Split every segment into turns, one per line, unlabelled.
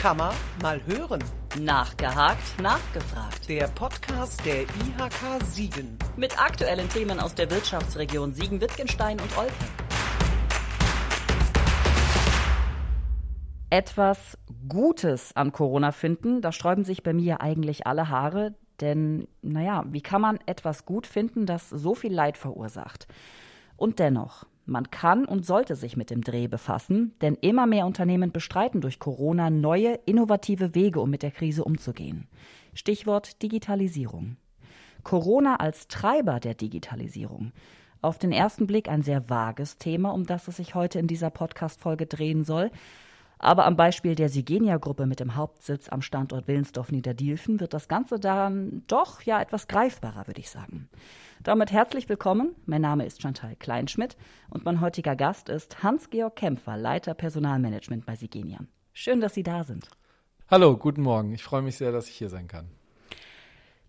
Kammer mal hören.
Nachgehakt, nachgefragt.
Der Podcast der IHK Siegen.
Mit aktuellen Themen aus der Wirtschaftsregion Siegen-Wittgenstein und Olpe. Etwas Gutes an Corona finden, da sträuben sich bei mir eigentlich alle Haare. Denn, naja, wie kann man etwas gut finden, das so viel Leid verursacht? Und dennoch, man kann und sollte sich mit dem Dreh befassen, denn immer mehr Unternehmen bestreiten durch Corona neue, innovative Wege, um mit der Krise umzugehen. Stichwort Digitalisierung. Corona als Treiber der Digitalisierung. Auf den ersten Blick ein sehr vages Thema, um das es sich heute in dieser Podcast-Folge drehen soll. Aber am Beispiel der Sigenia-Gruppe mit dem Hauptsitz am Standort Willensdorf-Niederdielfen wird das Ganze dann doch ja etwas greifbarer, würde ich sagen. Damit herzlich willkommen. Mein Name ist Chantal Kleinschmidt und mein heutiger Gast ist Hans-Georg Kämpfer, Leiter Personalmanagement bei Sigenia. Schön, dass Sie da sind.
Hallo, guten Morgen. Ich freue mich sehr, dass ich hier sein kann.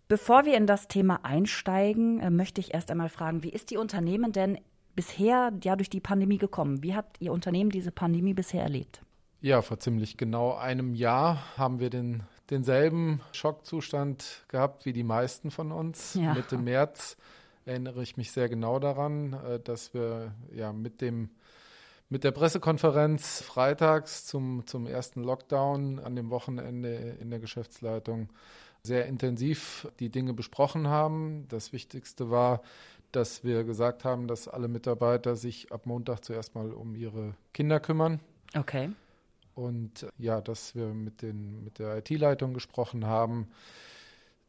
Bevor wir in das Thema einsteigen, äh, möchte ich erst einmal fragen, wie ist die Unternehmen denn bisher ja durch die Pandemie gekommen? Wie hat Ihr Unternehmen diese Pandemie bisher erlebt?
Ja, vor ziemlich genau einem Jahr haben wir den, denselben Schockzustand gehabt wie die meisten von uns. Ja. Mitte März erinnere ich mich sehr genau daran, äh, dass wir ja mit dem mit der Pressekonferenz freitags zum, zum ersten Lockdown an dem Wochenende in der Geschäftsleitung sehr intensiv die Dinge besprochen haben. Das Wichtigste war, dass wir gesagt haben, dass alle Mitarbeiter sich ab Montag zuerst mal um ihre Kinder kümmern.
Okay.
Und ja, dass wir mit, den, mit der IT-Leitung gesprochen haben,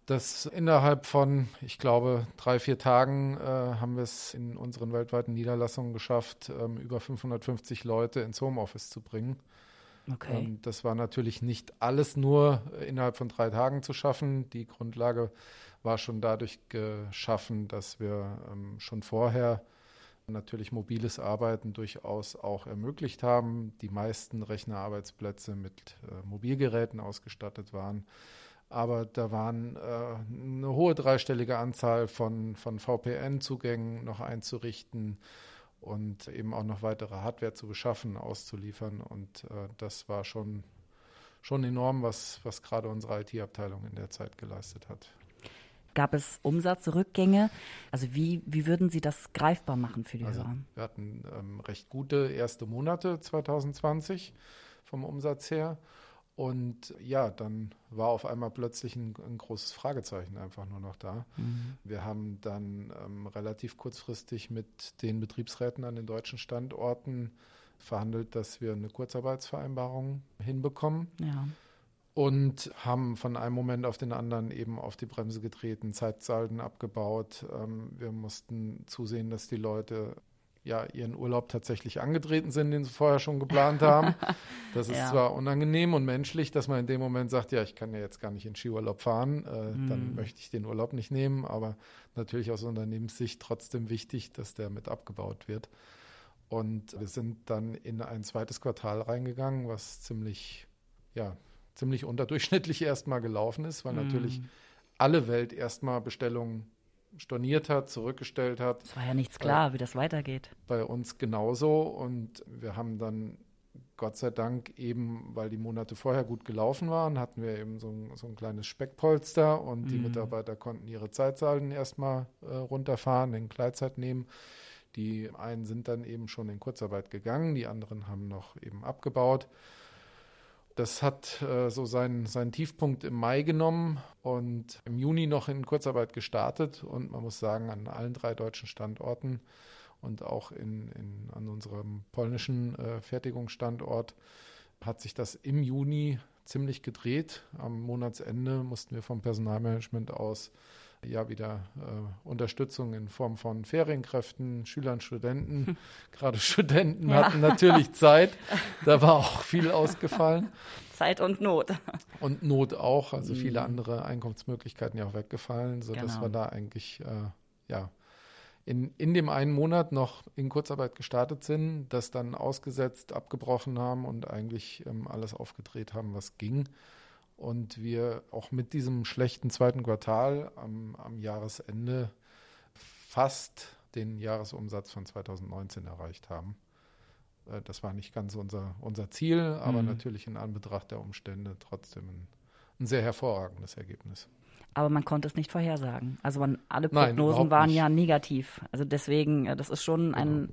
dass innerhalb von, ich glaube, drei, vier Tagen äh, haben wir es in unseren weltweiten Niederlassungen geschafft, ähm, über 550 Leute ins Homeoffice zu bringen.
Okay. Ähm,
das war natürlich nicht alles nur innerhalb von drei Tagen zu schaffen. Die Grundlage war schon dadurch geschaffen, dass wir ähm, schon vorher natürlich mobiles Arbeiten durchaus auch ermöglicht haben. Die meisten Rechnerarbeitsplätze mit äh, Mobilgeräten ausgestattet waren. Aber da waren äh, eine hohe dreistellige Anzahl von, von VPN-Zugängen noch einzurichten und eben auch noch weitere Hardware zu beschaffen, auszuliefern. Und äh, das war schon, schon enorm, was, was gerade unsere IT-Abteilung in der Zeit geleistet hat.
Gab es Umsatzrückgänge? Also wie, wie würden Sie das greifbar machen für die also, Hörer?
Wir hatten ähm, recht gute erste Monate 2020 vom Umsatz her. Und ja, dann war auf einmal plötzlich ein, ein großes Fragezeichen einfach nur noch da. Mhm. Wir haben dann ähm, relativ kurzfristig mit den Betriebsräten an den deutschen Standorten verhandelt, dass wir eine Kurzarbeitsvereinbarung hinbekommen.
Ja.
Und haben von einem Moment auf den anderen eben auf die Bremse getreten, Zeitsalden abgebaut. Ähm, wir mussten zusehen, dass die Leute ja ihren Urlaub tatsächlich angetreten sind, den sie vorher schon geplant haben. Das ist ja. zwar unangenehm und menschlich, dass man in dem Moment sagt, ja, ich kann ja jetzt gar nicht in Skiurlaub fahren, äh, mm. dann möchte ich den Urlaub nicht nehmen, aber natürlich aus Unternehmenssicht trotzdem wichtig, dass der mit abgebaut wird. Und wir sind dann in ein zweites Quartal reingegangen, was ziemlich, ja, ziemlich unterdurchschnittlich erstmal gelaufen ist, weil mm. natürlich alle Welt erstmal Bestellungen storniert hat, zurückgestellt hat.
Es war ja nichts klar, bei, wie das weitergeht.
Bei uns genauso. Und wir haben dann Gott sei Dank eben, weil die Monate vorher gut gelaufen waren, hatten wir eben so ein, so ein kleines Speckpolster und mhm. die Mitarbeiter konnten ihre Zeitsalden erstmal äh, runterfahren, in Gleitzeit nehmen. Die einen sind dann eben schon in Kurzarbeit gegangen, die anderen haben noch eben abgebaut. Das hat äh, so seinen, seinen Tiefpunkt im Mai genommen und im Juni noch in Kurzarbeit gestartet. Und man muss sagen, an allen drei deutschen Standorten und auch in, in, an unserem polnischen äh, Fertigungsstandort hat sich das im Juni ziemlich gedreht. Am Monatsende mussten wir vom Personalmanagement aus ja wieder äh, Unterstützung in Form von Ferienkräften, Schülern, Studenten. Hm. Gerade Studenten ja. hatten natürlich Zeit. Da war auch viel ausgefallen.
Zeit und Not.
Und Not auch, also viele mhm. andere Einkommensmöglichkeiten ja auch weggefallen, sodass genau. wir da eigentlich äh, ja in, in dem einen Monat noch in Kurzarbeit gestartet sind, das dann ausgesetzt, abgebrochen haben und eigentlich ähm, alles aufgedreht haben, was ging und wir auch mit diesem schlechten zweiten Quartal am, am Jahresende fast den Jahresumsatz von 2019 erreicht haben. Äh, das war nicht ganz unser, unser Ziel, aber
Mhm.
natürlich in Anbetracht der Umstände trotzdem ein, ein sehr hervorragendes Ergebnis.
Aber man konnte es nicht vorhersagen. Also man, alle
Nein,
Prognosen
überhaupt
waren
nicht.
ja negativ. Also deswegen, äh, das ist schon ein,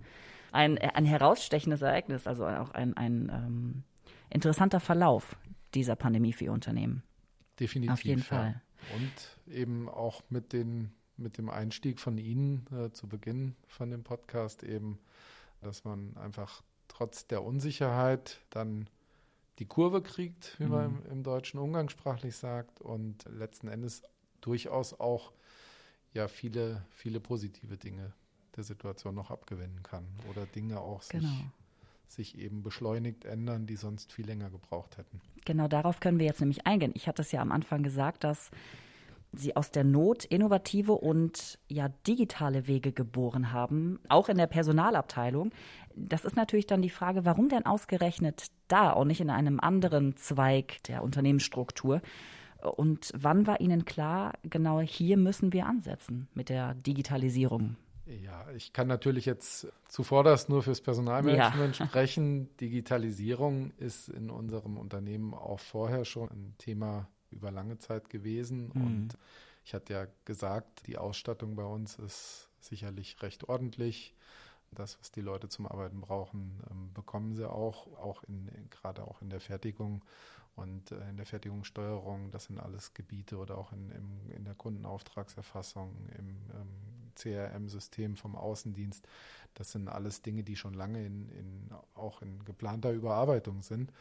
ein, ein herausstechendes Ereignis, also auch ein, ein ähm, interessanter Verlauf dieser Pandemie für Ihr Unternehmen.
Definitiv.
Auf jeden
ja.
Fall.
Und eben auch mit, den, mit dem Einstieg von Ihnen äh, zu Beginn von dem Podcast eben, dass man einfach trotz der Unsicherheit dann die Kurve kriegt, wie man
Mhm.
im, im Deutschen umgangssprachlich sagt, und letzten Endes durchaus auch ja viele, viele positive Dinge der Situation noch abgewinnen kann oder Dinge auch
Genau.
sich eben beschleunigt ändern, die sonst viel länger gebraucht hätten.
Genau darauf können wir jetzt nämlich eingehen. Ich hatte es ja am Anfang gesagt, dass Sie aus der Not innovative und ja digitale Wege geboren haben, auch in der Personalabteilung. Das ist natürlich dann die Frage, warum denn ausgerechnet da und nicht in einem anderen Zweig der Unternehmensstruktur? Und wann war Ihnen klar, genau hier müssen wir ansetzen mit der Digitalisierung?
Ja, ich kann natürlich jetzt zuvorderst nur fürs Personalmanagement sprechen. Digitalisierung ist in unserem Unternehmen auch vorher schon ein Thema über lange Zeit gewesen.
Mhm.
Und ich hatte ja gesagt, die Ausstattung bei uns ist sicherlich recht ordentlich. Das, was die Leute zum Arbeiten brauchen, ähm, bekommen sie auch, auch in, gerade auch in der Fertigung und äh, in der Fertigungssteuerung. Das sind alles Gebiete oder auch in, im, in der Kundenauftragserfassung, im ähm, CRM-System vom Außendienst. Das sind alles Dinge, die schon lange in, in, auch in geplanter Überarbeitung sind.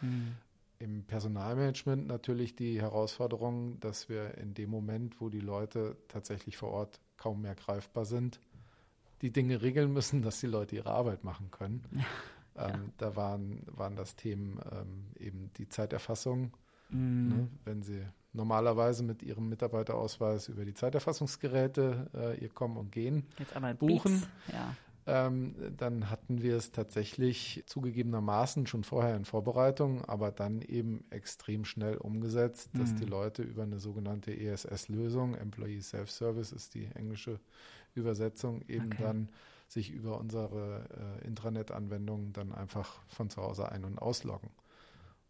Im Personalmanagement natürlich die Herausforderung, dass wir in dem Moment, wo die Leute tatsächlich vor Ort kaum mehr greifbar sind, die Dinge regeln müssen, dass die Leute ihre Arbeit machen können.
Ja.
Ähm, da waren, waren das Themen ähm, eben die Zeiterfassung.
Mhm.
Ne? Wenn sie normalerweise mit ihrem Mitarbeiterausweis über die Zeiterfassungsgeräte äh, ihr kommen und gehen,
Jetzt einmal
Buchen.
Ja.
ähm, dann hatten wir es tatsächlich zugegebenermaßen schon vorher in Vorbereitung, aber dann eben extrem schnell umgesetzt, dass
Mhm.
die Leute über eine sogenannte ESS-Lösung, Employee Self-Service ist die englische Übersetzung, eben
Okay.
dann sich über unsere äh, Intranet-Anwendungen dann einfach von zu Hause ein- und ausloggen.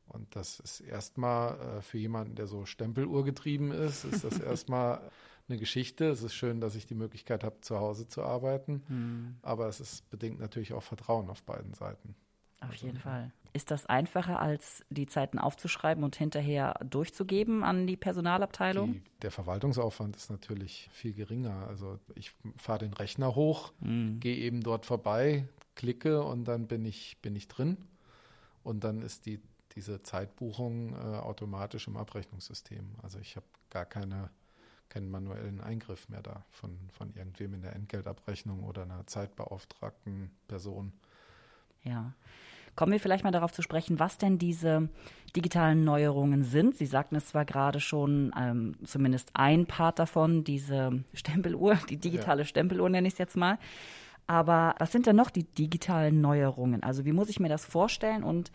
Und das ist erstmal äh, für jemanden, der so Stempeluhr getrieben ist, ist das erstmal eine Geschichte. Es ist schön, dass ich die Möglichkeit habe, zu Hause zu arbeiten.
Mhm.
Aber es ist bedingt natürlich auch Vertrauen auf beiden Seiten.
Auf
Also,
jeden Fall. Ist das einfacher, als die Zeiten aufzuschreiben und hinterher durchzugeben an die Personalabteilung?
Die, der Verwaltungsaufwand ist natürlich viel geringer. Also ich fahre den Rechner hoch,
Mhm.
gehe eben dort vorbei, klicke und dann bin ich, bin ich drin. Und dann ist die, diese Zeitbuchung äh, automatisch im Abrechnungssystem. Also ich habe gar keine, keinen manuellen Eingriff mehr da von, von irgendwem in der Entgeltabrechnung oder einer zeitbeauftragten Person.
Ja. Kommen wir vielleicht mal darauf zu sprechen, was denn diese digitalen Neuerungen sind. Sie sagten es zwar gerade schon, ähm, zumindest ein Part davon, diese Stempeluhr, die digitale Stempeluhr nenne ich es jetzt mal. Aber was sind denn noch die digitalen Neuerungen? Also wie muss ich mir das vorstellen und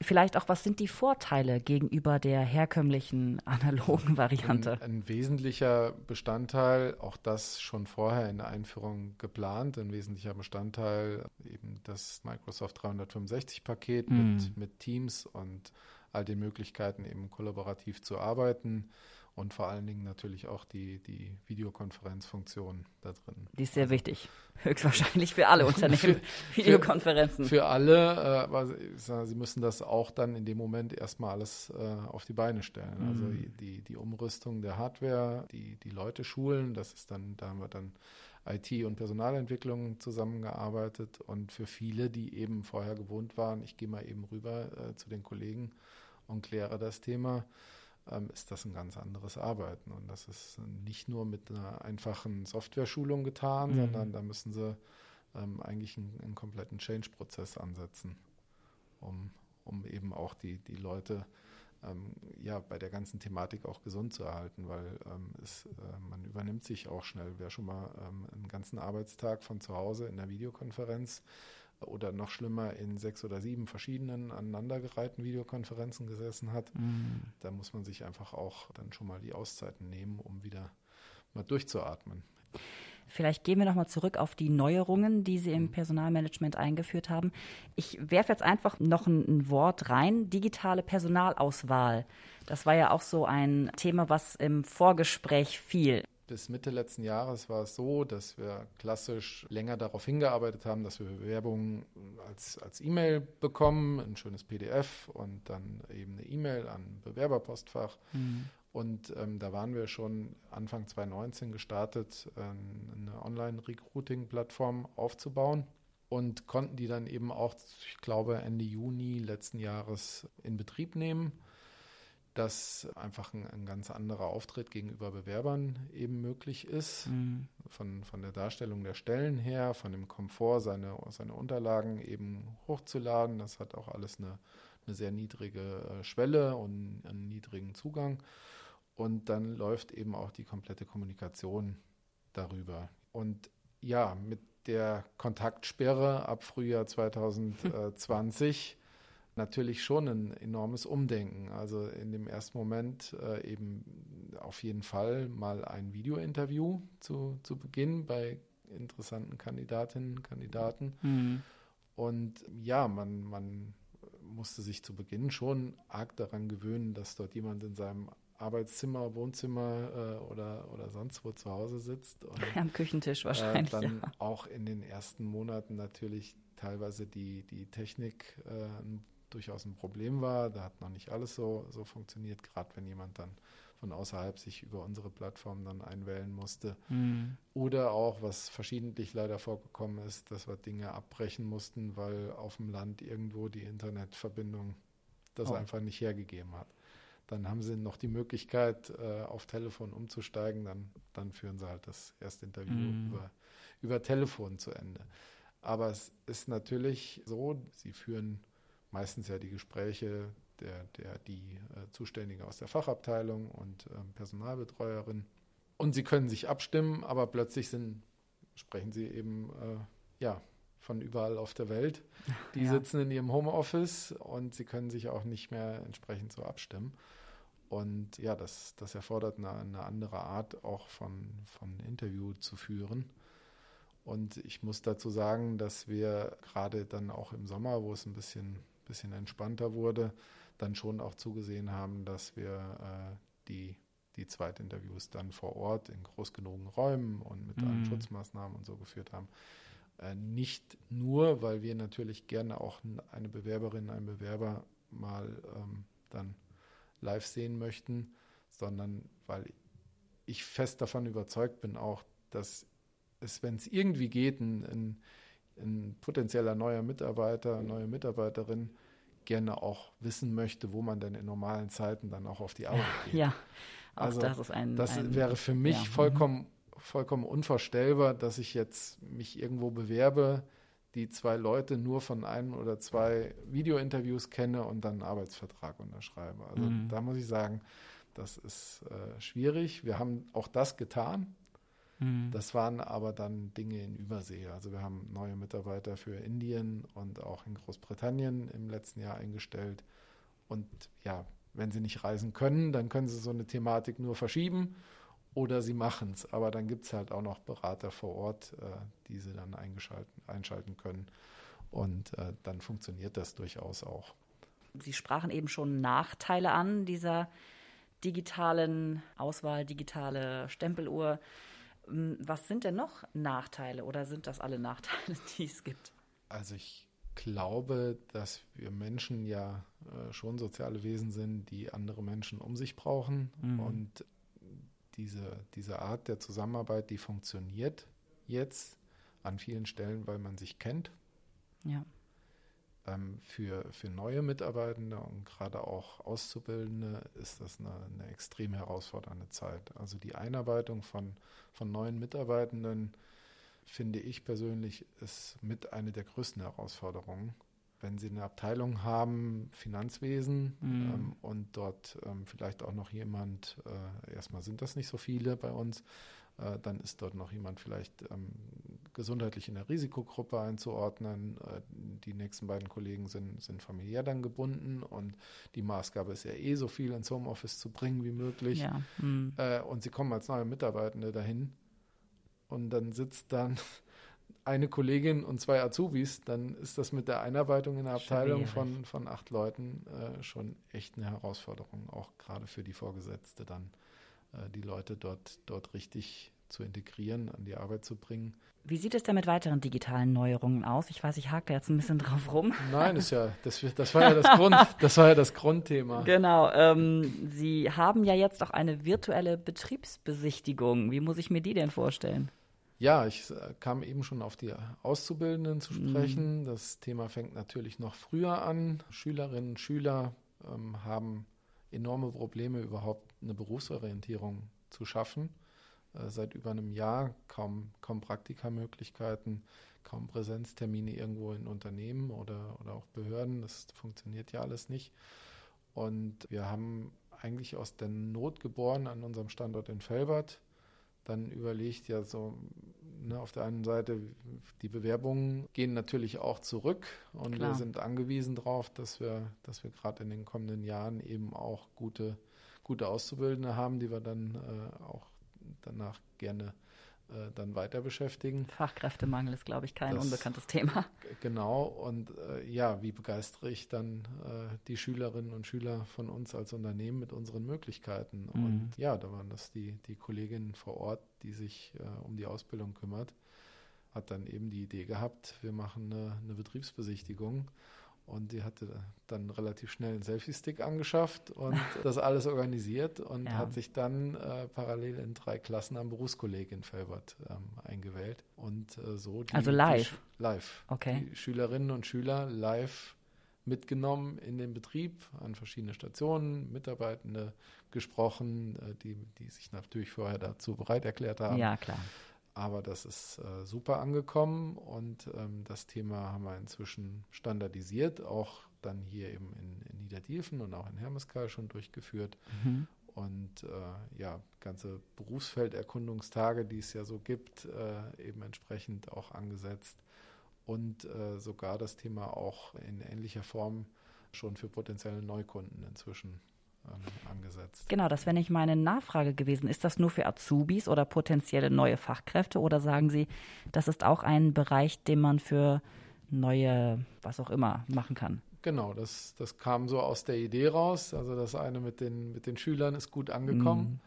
vielleicht auch, was sind die Vorteile gegenüber der herkömmlichen analogen Variante?
Ein, ein wesentlicher Bestandteil, auch das schon vorher in der Einführung geplant, ein wesentlicher Bestandteil eben das Microsoft 365-Paket
Mhm.
mit, mit Teams und all den Möglichkeiten, eben kollaborativ zu arbeiten und vor allen Dingen natürlich auch die, die Videokonferenzfunktion da drin.
Die ist sehr wichtig. Höchstwahrscheinlich für alle Unternehmen. Videokonferenzen.
Für alle, äh, aber sie müssen das auch dann in dem Moment erstmal alles äh, auf die Beine stellen. Also
Mhm.
die, die Umrüstung der Hardware, die, die Leute schulen, das ist dann, da haben wir dann IT und Personalentwicklung zusammengearbeitet und für viele, die eben vorher gewohnt waren, ich gehe mal eben rüber äh, zu den Kollegen und kläre das Thema, ist das ein ganz anderes Arbeiten. Und das ist nicht nur mit einer einfachen Software-Schulung getan,
Mhm.
sondern da müssen sie ähm, eigentlich einen, einen kompletten Change-Prozess ansetzen, um, um eben auch die, die Leute ähm, ja, bei der ganzen Thematik auch gesund zu erhalten, weil ähm, es, äh, man übernimmt sich auch schnell. Wer schon mal ähm, einen ganzen Arbeitstag von zu Hause in der Videokonferenz oder noch schlimmer in sechs oder sieben verschiedenen aneinandergereihten Videokonferenzen gesessen hat,
Mhm.
da muss man sich einfach auch dann schon mal die Auszeiten nehmen, um wieder mal durchzuatmen.
Vielleicht gehen wir nochmal zurück auf die Neuerungen, die Sie im Personalmanagement eingeführt haben. Ich werfe jetzt einfach noch ein, ein, Wort rein, digitale Personalauswahl. Das war ja auch so ein Thema, was im Vorgespräch fiel
bis Mitte letzten Jahres war es so, dass wir klassisch länger darauf hingearbeitet haben, dass wir Bewerbungen als, als E-Mail bekommen, ein schönes PDF und dann eben eine E-Mail an Bewerberpostfach. Mhm. Und ähm, da waren wir schon Anfang 2019 gestartet, äh, eine Online-Recruiting-Plattform aufzubauen und konnten die dann eben auch, ich glaube, Ende Juni letzten Jahres in Betrieb nehmen dass einfach ein, ein, ganz anderer Auftritt gegenüber Bewerbern eben möglich ist. Mhm. Von, von der Darstellung der Stellen her, von dem Komfort, seine, seine Unterlagen eben hochzuladen. Das hat auch alles eine, eine sehr niedrige äh, Schwelle und einen niedrigen Zugang. Und dann läuft eben auch die komplette Kommunikation darüber. Und ja, mit der Kontaktsperre ab Frühjahr 2020 natürlich schon ein enormes Umdenken. Also in dem ersten Moment äh, eben auf jeden Fall mal ein Videointerview zu, zu Beginn bei interessanten Kandidatinnen und Kandidaten. Mhm. Und ja, man, man musste sich zu Beginn schon arg daran gewöhnen, dass dort jemand in seinem Arbeitszimmer, Wohnzimmer äh, oder, oder sonst wo zu Hause sitzt. Und,
Am Küchentisch wahrscheinlich.
Äh, dann ja. auch in den ersten Monaten natürlich teilweise die, die Technik äh, ein durchaus ein Problem war. Da hat noch nicht alles so, so funktioniert, gerade wenn jemand dann von außerhalb sich über unsere Plattform dann einwählen musste. Mhm. Oder auch, was verschiedentlich leider vorgekommen ist, dass wir Dinge abbrechen mussten, weil auf dem Land irgendwo die Internetverbindung das oh. einfach nicht hergegeben hat. Dann haben sie noch die Möglichkeit, äh, auf Telefon umzusteigen. Dann, dann führen sie halt das erste Interview mhm. über, über Telefon zu Ende. Aber es ist natürlich so, sie führen meistens ja die Gespräche der, der die äh, Zuständige aus der Fachabteilung und äh, Personalbetreuerin. Und sie können sich abstimmen, aber plötzlich sind, sprechen sie eben äh, ja, von überall auf der Welt. Die ja. sitzen in ihrem Homeoffice und sie können sich auch nicht mehr entsprechend so abstimmen. Und ja, das, das erfordert eine, eine andere Art auch von, von Interview zu führen. Und ich muss dazu sagen, dass wir gerade dann auch im Sommer, wo es ein bisschen bisschen entspannter wurde, dann schon auch zugesehen haben, dass wir äh, die, die Zweitinterviews dann vor Ort in groß genugen Räumen und mit mhm. allen Schutzmaßnahmen und so geführt haben. Äh, nicht nur, weil wir natürlich gerne auch eine Bewerberin, einen Bewerber mal ähm, dann live sehen möchten, sondern weil ich fest davon überzeugt bin auch, dass es, wenn es irgendwie geht, ein, ein ein potenzieller neuer Mitarbeiter, neue Mitarbeiterin gerne auch wissen möchte, wo man denn in normalen Zeiten dann auch auf die Arbeit geht.
Ja, auch also das ist ein.
Das
ein,
wäre für mich ja. Mhm. vollkommen, vollkommen unvorstellbar, dass ich jetzt mich irgendwo bewerbe, die zwei Leute nur von einem oder zwei Videointerviews kenne und dann einen Arbeitsvertrag unterschreibe. Also mhm. da muss ich sagen, das ist äh, schwierig. Wir haben auch das getan. Mhm. Das waren aber dann Dinge in Übersee. Also wir haben neue Mitarbeiter für Indien und auch in Großbritannien im letzten Jahr eingestellt. Und ja, wenn sie nicht reisen können, dann können sie so eine Thematik nur verschieben oder sie machen es. Aber dann gibt es halt auch noch Berater vor Ort, äh, die sie dann einschalten können. Und äh, dann funktioniert das durchaus auch.
Sie sprachen eben schon Nachteile an dieser digitalen Auswahl, digitale Stempeluhr. Ähm, was sind denn noch Nachteile oder sind das alle Nachteile, die es gibt?
Also ich glaube, dass wir Menschen ja äh, schon soziale Wesen sind, die andere Menschen um sich brauchen. Mhm. Und diese, diese Art der Zusammenarbeit, die funktioniert jetzt an vielen Stellen, weil man sich kennt.
Ja
für, für neue Mitarbeitende und gerade auch Auszubildende ist das eine, eine extrem herausfordernde Zeit. Also die Einarbeitung von, von neuen Mitarbeitenden, finde ich persönlich, ist mit eine der größten Herausforderungen. Wenn Sie eine Abteilung haben, Finanzwesen, mhm. ähm, und dort ähm, vielleicht auch noch jemand, äh, erstmal sind das nicht so viele bei uns, äh, dann ist dort noch jemand vielleicht ähm, gesundheitlich in der Risikogruppe einzuordnen. Äh, die nächsten beiden Kollegen sind, sind familiär dann gebunden und die Maßgabe ist ja eh so viel ins Homeoffice zu bringen wie möglich. Ja. Mhm. Und sie kommen als neue Mitarbeitende dahin und dann sitzt dann eine Kollegin und zwei Azubis, dann ist das mit der Einarbeitung in der Abteilung von, von acht Leuten äh, schon echt eine Herausforderung, auch gerade für die Vorgesetzte dann, äh, die Leute dort, dort richtig zu integrieren, an die Arbeit zu bringen.
Wie sieht es denn mit weiteren digitalen Neuerungen aus? Ich weiß, ich hake jetzt ein bisschen drauf rum.
Nein, ist ja, das, das, war ja das, Grund, das war ja das Grundthema.
Genau. Ähm, Sie haben ja jetzt auch eine virtuelle Betriebsbesichtigung. Wie muss ich mir die denn vorstellen?
Ja, ich äh, kam eben schon auf die Auszubildenden zu sprechen. Mhm. Das Thema fängt natürlich noch früher an. Schülerinnen und Schüler ähm, haben enorme Probleme, überhaupt eine Berufsorientierung zu schaffen. Äh, seit über einem Jahr kaum, kaum Praktikamöglichkeiten, kaum Präsenztermine irgendwo in Unternehmen oder, oder auch Behörden. Das funktioniert ja alles nicht. Und wir haben eigentlich aus der Not geboren an unserem Standort in Felbert dann überlegt, ja, so ne, auf der einen Seite, die Bewerbungen gehen natürlich auch zurück und Klar. wir sind angewiesen darauf, dass wir, dass wir gerade in den kommenden Jahren eben auch gute, gute Auszubildende haben, die wir dann äh, auch danach gerne äh, dann weiter beschäftigen.
Fachkräftemangel ist, glaube ich, kein das, unbekanntes Thema.
Genau. Und äh, ja, wie begeistere ich dann äh, die Schülerinnen und Schüler von uns als Unternehmen mit unseren Möglichkeiten? Mhm. Und ja, da waren das die, die Kolleginnen vor Ort, die sich äh, um die Ausbildung kümmert, hat dann eben die Idee gehabt, wir machen eine, eine Betriebsbesichtigung und die hatte dann relativ schnell einen Selfie-Stick angeschafft und das alles organisiert und ja. hat sich dann äh, parallel in drei Klassen am Berufskolleg in Felbert ähm, eingewählt. Und äh, so
die, Also live?
Die, live.
Okay.
Die Schülerinnen und Schüler live mitgenommen in den Betrieb an verschiedene Stationen, Mitarbeitende gesprochen, äh, die, die sich natürlich vorher dazu bereit erklärt haben.
Ja, klar.
Aber das ist äh, super angekommen und ähm, das Thema haben wir inzwischen standardisiert, auch dann hier eben in, in Niederdiefen und auch in Hermeskeil schon durchgeführt. Mhm. Und äh, ja, ganze Berufsfelderkundungstage, die es ja so gibt, äh, eben entsprechend auch angesetzt. Und äh, sogar das Thema auch in ähnlicher Form schon für potenzielle Neukunden inzwischen angesetzt.
Genau, das wäre nicht meine Nachfrage gewesen. Ist das nur für Azubis oder potenzielle neue Fachkräfte oder sagen Sie, das ist auch ein Bereich, den man für neue, was auch immer, machen kann?
Genau, das, das kam so aus der Idee raus. Also das eine mit den, mit den Schülern ist gut angekommen. Mhm.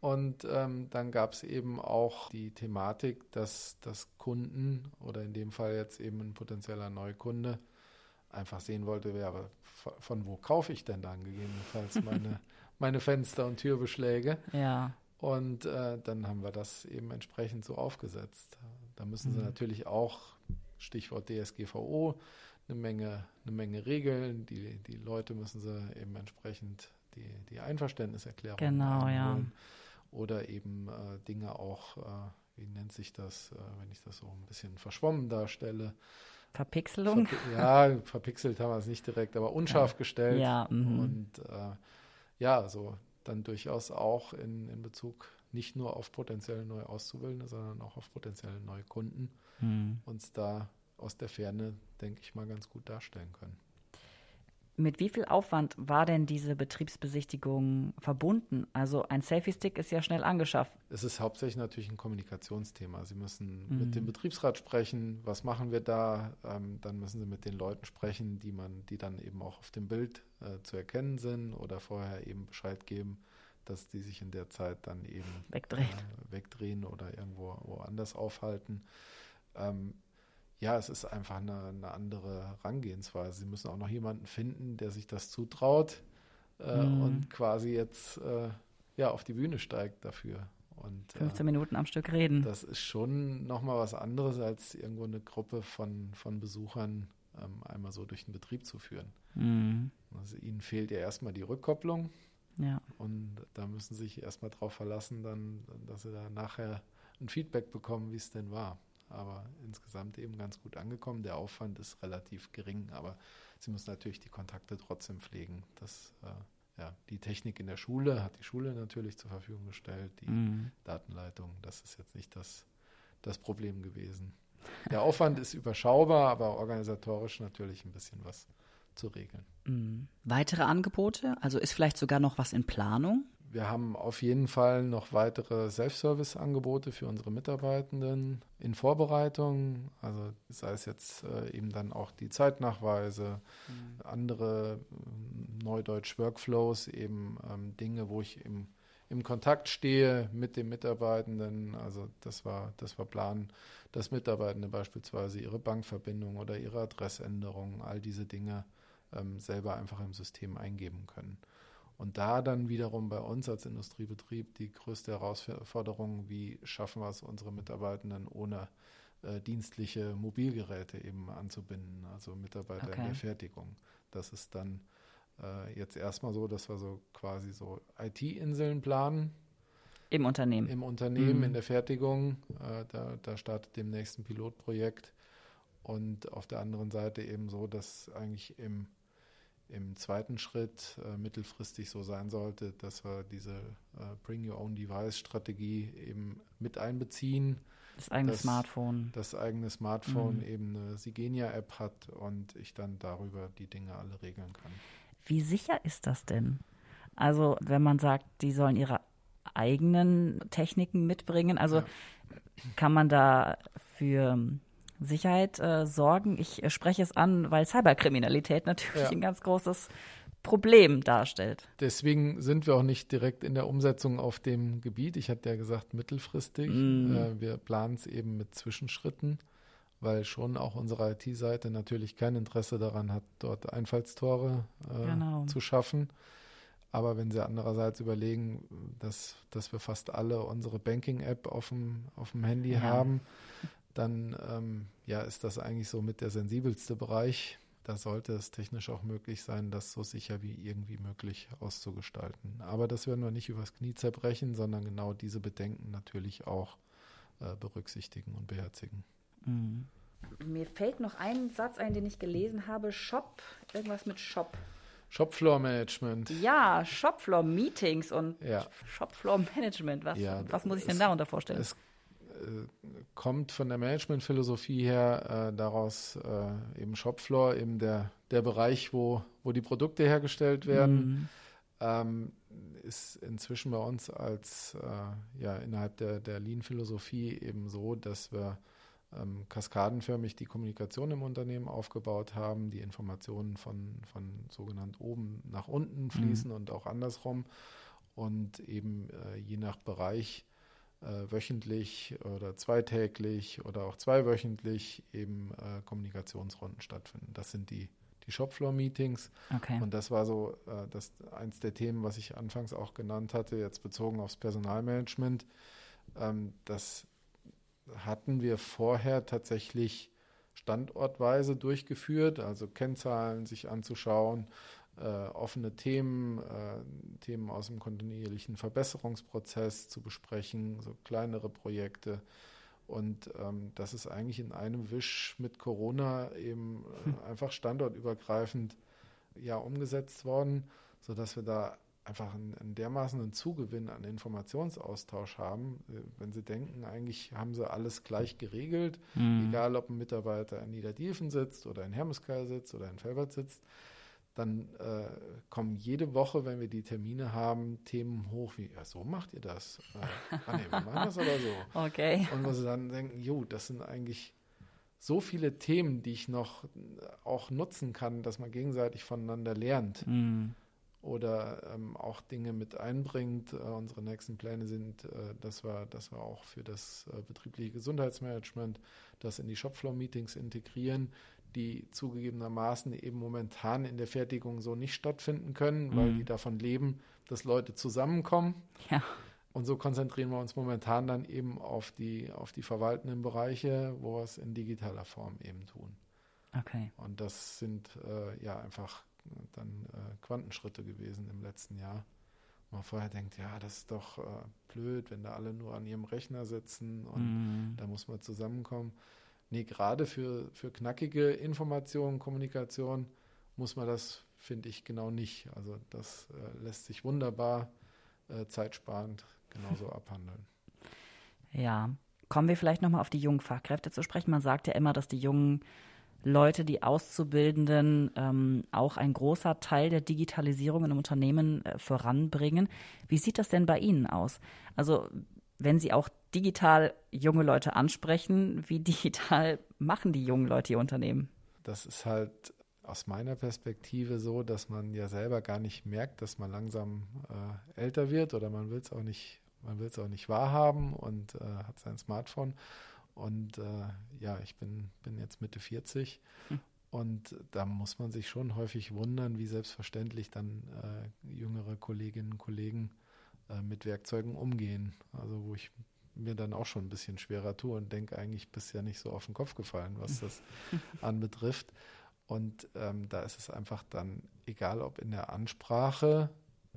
Und ähm, dann gab es eben auch die Thematik, dass, dass Kunden oder in dem Fall jetzt eben ein potenzieller Neukunde einfach sehen wollte, wer, aber von wo kaufe ich denn dann gegebenenfalls meine, meine Fenster und Türbeschläge?
Ja.
Und äh, dann haben wir das eben entsprechend so aufgesetzt. Da müssen sie mhm. natürlich auch, Stichwort DSGVO, eine Menge, eine Menge Regeln. Die, die Leute müssen sie eben entsprechend die, die Einverständniserklärung
genau, ja.
Oder eben äh, Dinge auch, äh, wie nennt sich das, äh, wenn ich das so ein bisschen verschwommen darstelle,
Verpixelung?
Verpi ja, verpixelt haben wir es nicht direkt, aber unscharf ja. gestellt.
Ja, mhm.
und äh, ja, so dann durchaus auch in, in Bezug nicht nur auf potenzielle neue Auszubildende, sondern auch auf potenzielle neue Kunden mhm. uns da aus der Ferne, denke ich mal, ganz gut darstellen können.
Mit wie viel Aufwand war denn diese Betriebsbesichtigung verbunden? Also ein Selfie-Stick ist ja schnell angeschafft.
Es ist hauptsächlich natürlich ein Kommunikationsthema. Sie müssen mhm. mit dem Betriebsrat sprechen, was machen wir da? Ähm, dann müssen Sie mit den Leuten sprechen, die man, die dann eben auch auf dem Bild äh, zu erkennen sind oder vorher eben Bescheid geben, dass die sich in der Zeit dann eben
wegdrehen,
äh, wegdrehen oder irgendwo woanders aufhalten. Ähm, ja, es ist einfach eine, eine, andere Herangehensweise. Sie müssen auch noch jemanden finden, der sich das zutraut äh, mhm. und quasi jetzt äh, ja, auf die Bühne steigt dafür. Und,
15 äh, Minuten am Stück reden.
Das ist schon nochmal was anderes, als irgendwo eine Gruppe von, von Besuchern ähm, einmal so durch den Betrieb zu führen. Mhm. Also ihnen fehlt ja erstmal die Rückkopplung.
Ja.
Und da müssen sie sich erstmal darauf verlassen, dann, dass sie da nachher ein Feedback bekommen, wie es denn war aber insgesamt eben ganz gut angekommen. Der Aufwand ist relativ gering, aber sie müssen natürlich die Kontakte trotzdem pflegen. Das, äh, ja, die Technik in der Schule hat die Schule natürlich zur Verfügung gestellt, die mhm. Datenleitung, das ist jetzt nicht das, das Problem gewesen. Der Aufwand ist überschaubar, aber organisatorisch natürlich ein bisschen was zu regeln.
Mhm. Weitere Angebote? Also ist vielleicht sogar noch was in Planung?
Wir haben auf jeden Fall noch weitere Self-Service-Angebote für unsere Mitarbeitenden in Vorbereitung. Also sei es jetzt äh, eben dann auch die Zeitnachweise, mhm. andere äh, Neudeutsch-Workflows, eben ähm, Dinge, wo ich im, im Kontakt stehe mit dem Mitarbeitenden. Also das war, das war Plan, dass Mitarbeitende beispielsweise ihre Bankverbindung oder ihre Adressänderung, all diese Dinge ähm, selber einfach im System eingeben können. Und da dann wiederum bei uns als Industriebetrieb die größte Herausforderung, wie schaffen wir es, unsere Mitarbeitenden ohne äh, dienstliche Mobilgeräte eben anzubinden, also Mitarbeiter okay. in der Fertigung. Das ist dann äh, jetzt erstmal so, dass wir so quasi so IT-Inseln planen.
Im Unternehmen.
Im Unternehmen, mhm. in der Fertigung. Äh, da, da startet demnächst ein Pilotprojekt. Und auf der anderen Seite eben so, dass eigentlich im im zweiten Schritt äh, mittelfristig so sein sollte, dass wir diese äh, Bring Your Own Device Strategie eben mit einbeziehen.
Das eigene dass, Smartphone.
Das eigene Smartphone mhm. eben eine Sigenia-App hat und ich dann darüber die Dinge alle regeln kann.
Wie sicher ist das denn? Also, wenn man sagt, die sollen ihre eigenen Techniken mitbringen, also ja. kann man da für Sicherheit äh, sorgen. Ich äh, spreche es an, weil Cyberkriminalität natürlich ja. ein ganz großes Problem darstellt.
Deswegen sind wir auch nicht direkt in der Umsetzung auf dem Gebiet. Ich hatte ja gesagt, mittelfristig. Mm. Äh, wir planen es eben mit Zwischenschritten, weil schon auch unsere IT-Seite natürlich kein Interesse daran hat, dort Einfallstore äh, genau. zu schaffen. Aber wenn Sie andererseits überlegen, dass, dass wir fast alle unsere Banking-App auf dem, auf dem Handy ja. haben, dann ähm, ja, ist das eigentlich so mit der sensibelste Bereich. Da sollte es technisch auch möglich sein, das so sicher wie irgendwie möglich auszugestalten. Aber das werden wir nicht übers Knie zerbrechen, sondern genau diese Bedenken natürlich auch äh, berücksichtigen und beherzigen.
Mhm. Mir fällt noch ein Satz ein, den ich gelesen habe. Shop, irgendwas mit Shop.
Shopfloor Management.
Ja, Shopfloor Meetings und ja. Shopfloor Management. Was, ja, was muss ich denn darunter vorstellen?
Es kommt von der Managementphilosophie her äh, daraus äh, eben Shopfloor, eben der, der Bereich, wo, wo die Produkte hergestellt werden, mhm. ähm, ist inzwischen bei uns als äh, ja innerhalb der, der Lean-Philosophie eben so, dass wir ähm, kaskadenförmig die Kommunikation im Unternehmen aufgebaut haben, die Informationen von, von sogenannt oben nach unten fließen mhm. und auch andersrum und eben äh, je nach Bereich äh, wöchentlich oder zweitäglich oder auch zweiwöchentlich eben äh, Kommunikationsrunden stattfinden. Das sind die, die Shopfloor-Meetings. Okay. Und das war so äh, das, eins der Themen, was ich anfangs auch genannt hatte, jetzt bezogen aufs Personalmanagement. Ähm, das hatten wir vorher tatsächlich standortweise durchgeführt, also Kennzahlen sich anzuschauen, äh, offene Themen, äh, Themen aus dem kontinuierlichen Verbesserungsprozess zu besprechen, so kleinere Projekte. Und ähm, das ist eigentlich in einem Wisch mit Corona eben äh, hm. einfach standortübergreifend ja umgesetzt worden, sodass wir da einfach einen, einen dermaßen einen Zugewinn an Informationsaustausch haben. Äh, wenn Sie denken, eigentlich haben Sie alles gleich geregelt, mhm. egal ob ein Mitarbeiter in Niederdiefen sitzt oder in Hermeskeil sitzt oder in Felbert sitzt, dann äh, kommen jede Woche, wenn wir die Termine haben, Themen hoch wie, ja, so macht ihr das. Äh, ah, nee, wir machen das aber so.
Okay.
Und wo sie dann denken, jo, das sind eigentlich so viele Themen, die ich noch auch nutzen kann, dass man gegenseitig voneinander lernt. Mm. Oder ähm, auch Dinge mit einbringt. Äh, unsere nächsten Pläne sind, äh, dass, wir, dass wir auch für das äh, betriebliche Gesundheitsmanagement das in die Shopfloor-Meetings integrieren, die zugegebenermaßen eben momentan in der Fertigung so nicht stattfinden können, weil mhm. die davon leben, dass Leute zusammenkommen.
Ja.
Und so konzentrieren wir uns momentan dann eben auf die, auf die verwaltenden Bereiche, wo wir es in digitaler Form eben tun.
Okay.
Und das sind äh, ja einfach dann äh, Quantenschritte gewesen im letzten Jahr. Man vorher denkt, ja, das ist doch äh, blöd, wenn da alle nur an ihrem Rechner sitzen und mm. da muss man zusammenkommen. Nee, gerade für, für knackige Information, Kommunikation muss man das, finde ich, genau nicht. Also das äh, lässt sich wunderbar äh, zeitsparend genauso abhandeln.
Ja, kommen wir vielleicht nochmal auf die jungen Fachkräfte zu sprechen. Man sagt ja immer, dass die jungen Leute, die Auszubildenden ähm, auch ein großer Teil der Digitalisierung in einem Unternehmen äh, voranbringen. Wie sieht das denn bei Ihnen aus? Also wenn Sie auch digital junge Leute ansprechen, wie digital machen die jungen Leute ihr Unternehmen?
Das ist halt aus meiner Perspektive so, dass man ja selber gar nicht merkt, dass man langsam äh, älter wird oder man will es auch nicht, man will es auch nicht wahrhaben und äh, hat sein Smartphone. Und äh, ja, ich bin, bin jetzt Mitte 40 hm. und da muss man sich schon häufig wundern, wie selbstverständlich dann äh, jüngere Kolleginnen und Kollegen äh, mit Werkzeugen umgehen. Also wo ich mir dann auch schon ein bisschen schwerer tue und denke, eigentlich ja nicht so auf den Kopf gefallen, was das anbetrifft. Und ähm, da ist es einfach dann egal, ob in der Ansprache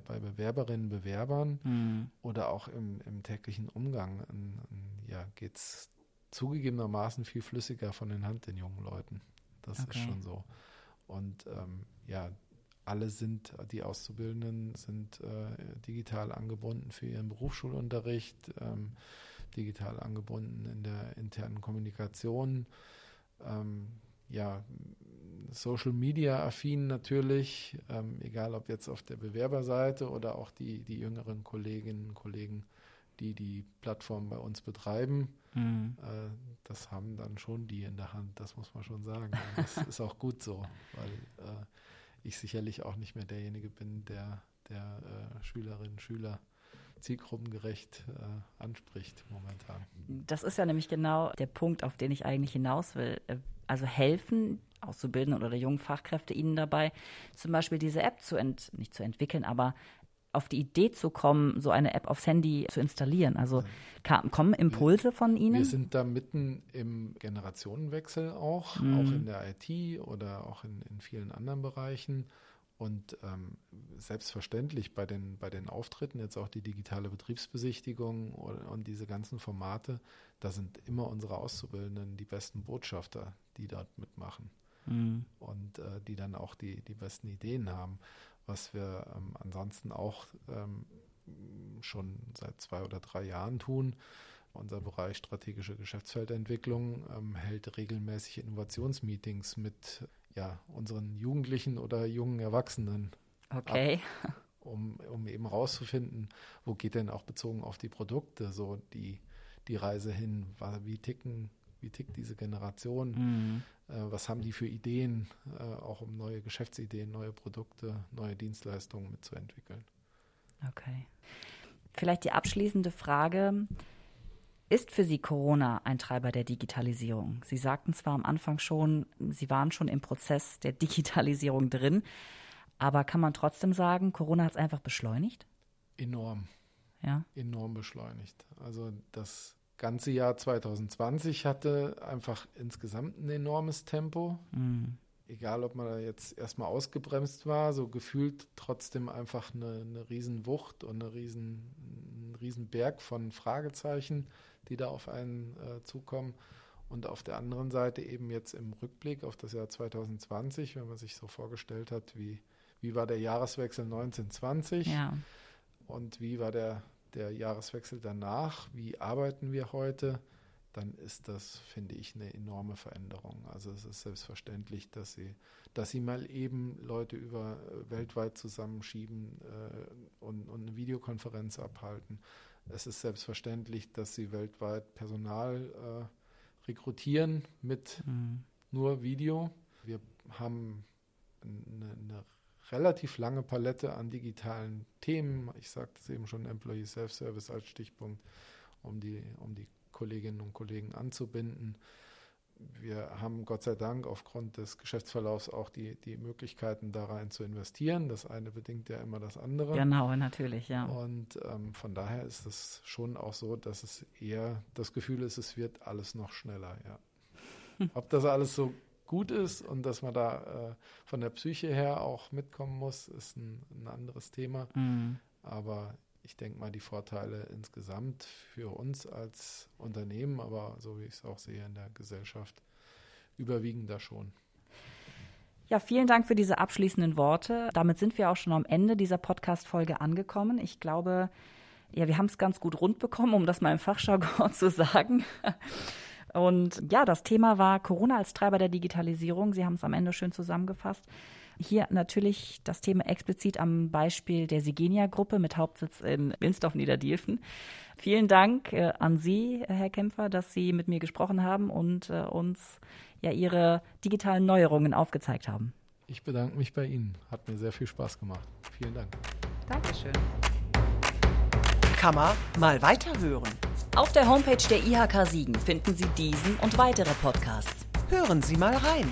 bei Bewerberinnen, Bewerbern mhm. oder auch im, im täglichen Umgang, in, in, ja, geht es zugegebenermaßen viel flüssiger von den Hand den jungen Leuten. Das okay. ist schon so. Und ähm, ja, alle sind, die Auszubildenden sind äh, digital angebunden für ihren Berufsschulunterricht, ähm, digital angebunden in der internen Kommunikation. Ähm, ja, Social Media affin natürlich, ähm, egal ob jetzt auf der Bewerberseite oder auch die, die jüngeren Kolleginnen und Kollegen, die die Plattform bei uns betreiben. Mhm. Äh, das haben dann schon die in der Hand, das muss man schon sagen. Das ist auch gut so, weil äh, ich sicherlich auch nicht mehr derjenige bin, der, der äh, Schülerinnen und Schüler zielgruppengerecht äh, anspricht momentan.
Das ist ja nämlich genau der Punkt, auf den ich eigentlich hinaus will. Äh, also helfen Auszubildenden oder jungen Fachkräfte ihnen dabei, zum Beispiel diese App zu ent, nicht zu entwickeln, aber auf die Idee zu kommen, so eine App aufs Handy zu installieren? Also kam, kommen Impulse von Ihnen?
Wir sind da mitten im Generationenwechsel auch, mhm. auch in der IT oder auch in, in vielen anderen Bereichen. Und ähm, selbstverständlich bei den, bei den Auftritten, jetzt auch die digitale Betriebsbesichtigung und, und diese ganzen Formate, da sind immer unsere Auszubildenden die besten Botschafter, die dort mitmachen. Mhm. Und äh, die dann auch die, die besten Ideen haben was wir ähm, ansonsten auch ähm, schon seit zwei oder drei Jahren tun. Unser Bereich strategische Geschäftsfeldentwicklung ähm, hält regelmäßig Innovationsmeetings mit ja, unseren Jugendlichen oder jungen Erwachsenen.
Okay.
Ab, um, um eben rauszufinden, wo geht denn auch bezogen auf die Produkte so die, die Reise hin, wie ticken, wie tickt diese Generation, mhm. Äh, was haben die für Ideen, äh, auch um neue Geschäftsideen, neue Produkte, neue Dienstleistungen mitzuentwickeln.
Okay. Vielleicht die abschließende Frage. Ist für Sie Corona ein Treiber der Digitalisierung? Sie sagten zwar am Anfang schon, Sie waren schon im Prozess der Digitalisierung drin, aber kann man trotzdem sagen, Corona hat es einfach beschleunigt?
Enorm.
Ja.
Enorm beschleunigt. Also das ganze Jahr 2020 hatte einfach insgesamt ein enormes Tempo. Mhm. Egal, ob man da jetzt erstmal ausgebremst war, so gefühlt trotzdem einfach eine, eine Riesenwucht und eine riesen, ein Riesenberg von Fragezeichen, die da auf einen äh, zukommen. Und auf der anderen Seite eben jetzt im Rückblick auf das Jahr 2020, wenn man sich so vorgestellt hat, wie, wie war der Jahreswechsel 1920 ja. und wie war der der Jahreswechsel danach, wie arbeiten wir heute, dann ist das, finde ich, eine enorme Veränderung. Also es ist selbstverständlich, dass sie, dass sie mal eben Leute über äh, weltweit zusammenschieben äh, und, und, eine Videokonferenz abhalten. Es ist selbstverständlich, dass sie weltweit Personal äh, rekrutieren mit mhm. nur Video. Wir haben eine, eine relativ lange Palette an digitalen Themen. Ich sagte es eben schon, Employee Self-Service als Stichpunkt, um die, um die Kolleginnen und Kollegen anzubinden. Wir haben Gott sei Dank aufgrund des Geschäftsverlaufs auch die, die Möglichkeiten, da rein zu investieren. Das eine bedingt ja immer das andere.
Genau, natürlich, ja.
Und ähm, von daher ist es schon auch so, dass es eher das Gefühl ist, es wird alles noch schneller, ja. Ob das alles so gut ist und dass man da äh, von der Psyche her auch mitkommen muss, ist ein, ein anderes Thema. Mhm. Aber ich denke mal, die Vorteile insgesamt für uns als Unternehmen, aber so wie ich es auch sehe in der Gesellschaft, überwiegen da schon.
Ja, vielen Dank für diese abschließenden Worte. Damit sind wir auch schon am Ende dieser Podcast-Folge angekommen. Ich glaube, ja, wir haben es ganz gut rund bekommen, um das mal im Fachjargon zu sagen. Und ja, das Thema war Corona als Treiber der Digitalisierung. Sie haben es am Ende schön zusammengefasst. Hier natürlich das Thema explizit am Beispiel der Sigenia-Gruppe mit Hauptsitz in Winsdorf-Niederdielfen. Vielen Dank äh, an Sie, Herr Kämpfer, dass Sie mit mir gesprochen haben und äh, uns ja Ihre digitalen Neuerungen aufgezeigt haben.
Ich bedanke mich bei Ihnen. Hat mir sehr viel Spaß gemacht. Vielen Dank.
Dankeschön.
Kann man mal weiterhören.
Auf der Homepage der IHK Siegen finden Sie diesen und weitere Podcasts.
Hören Sie mal rein.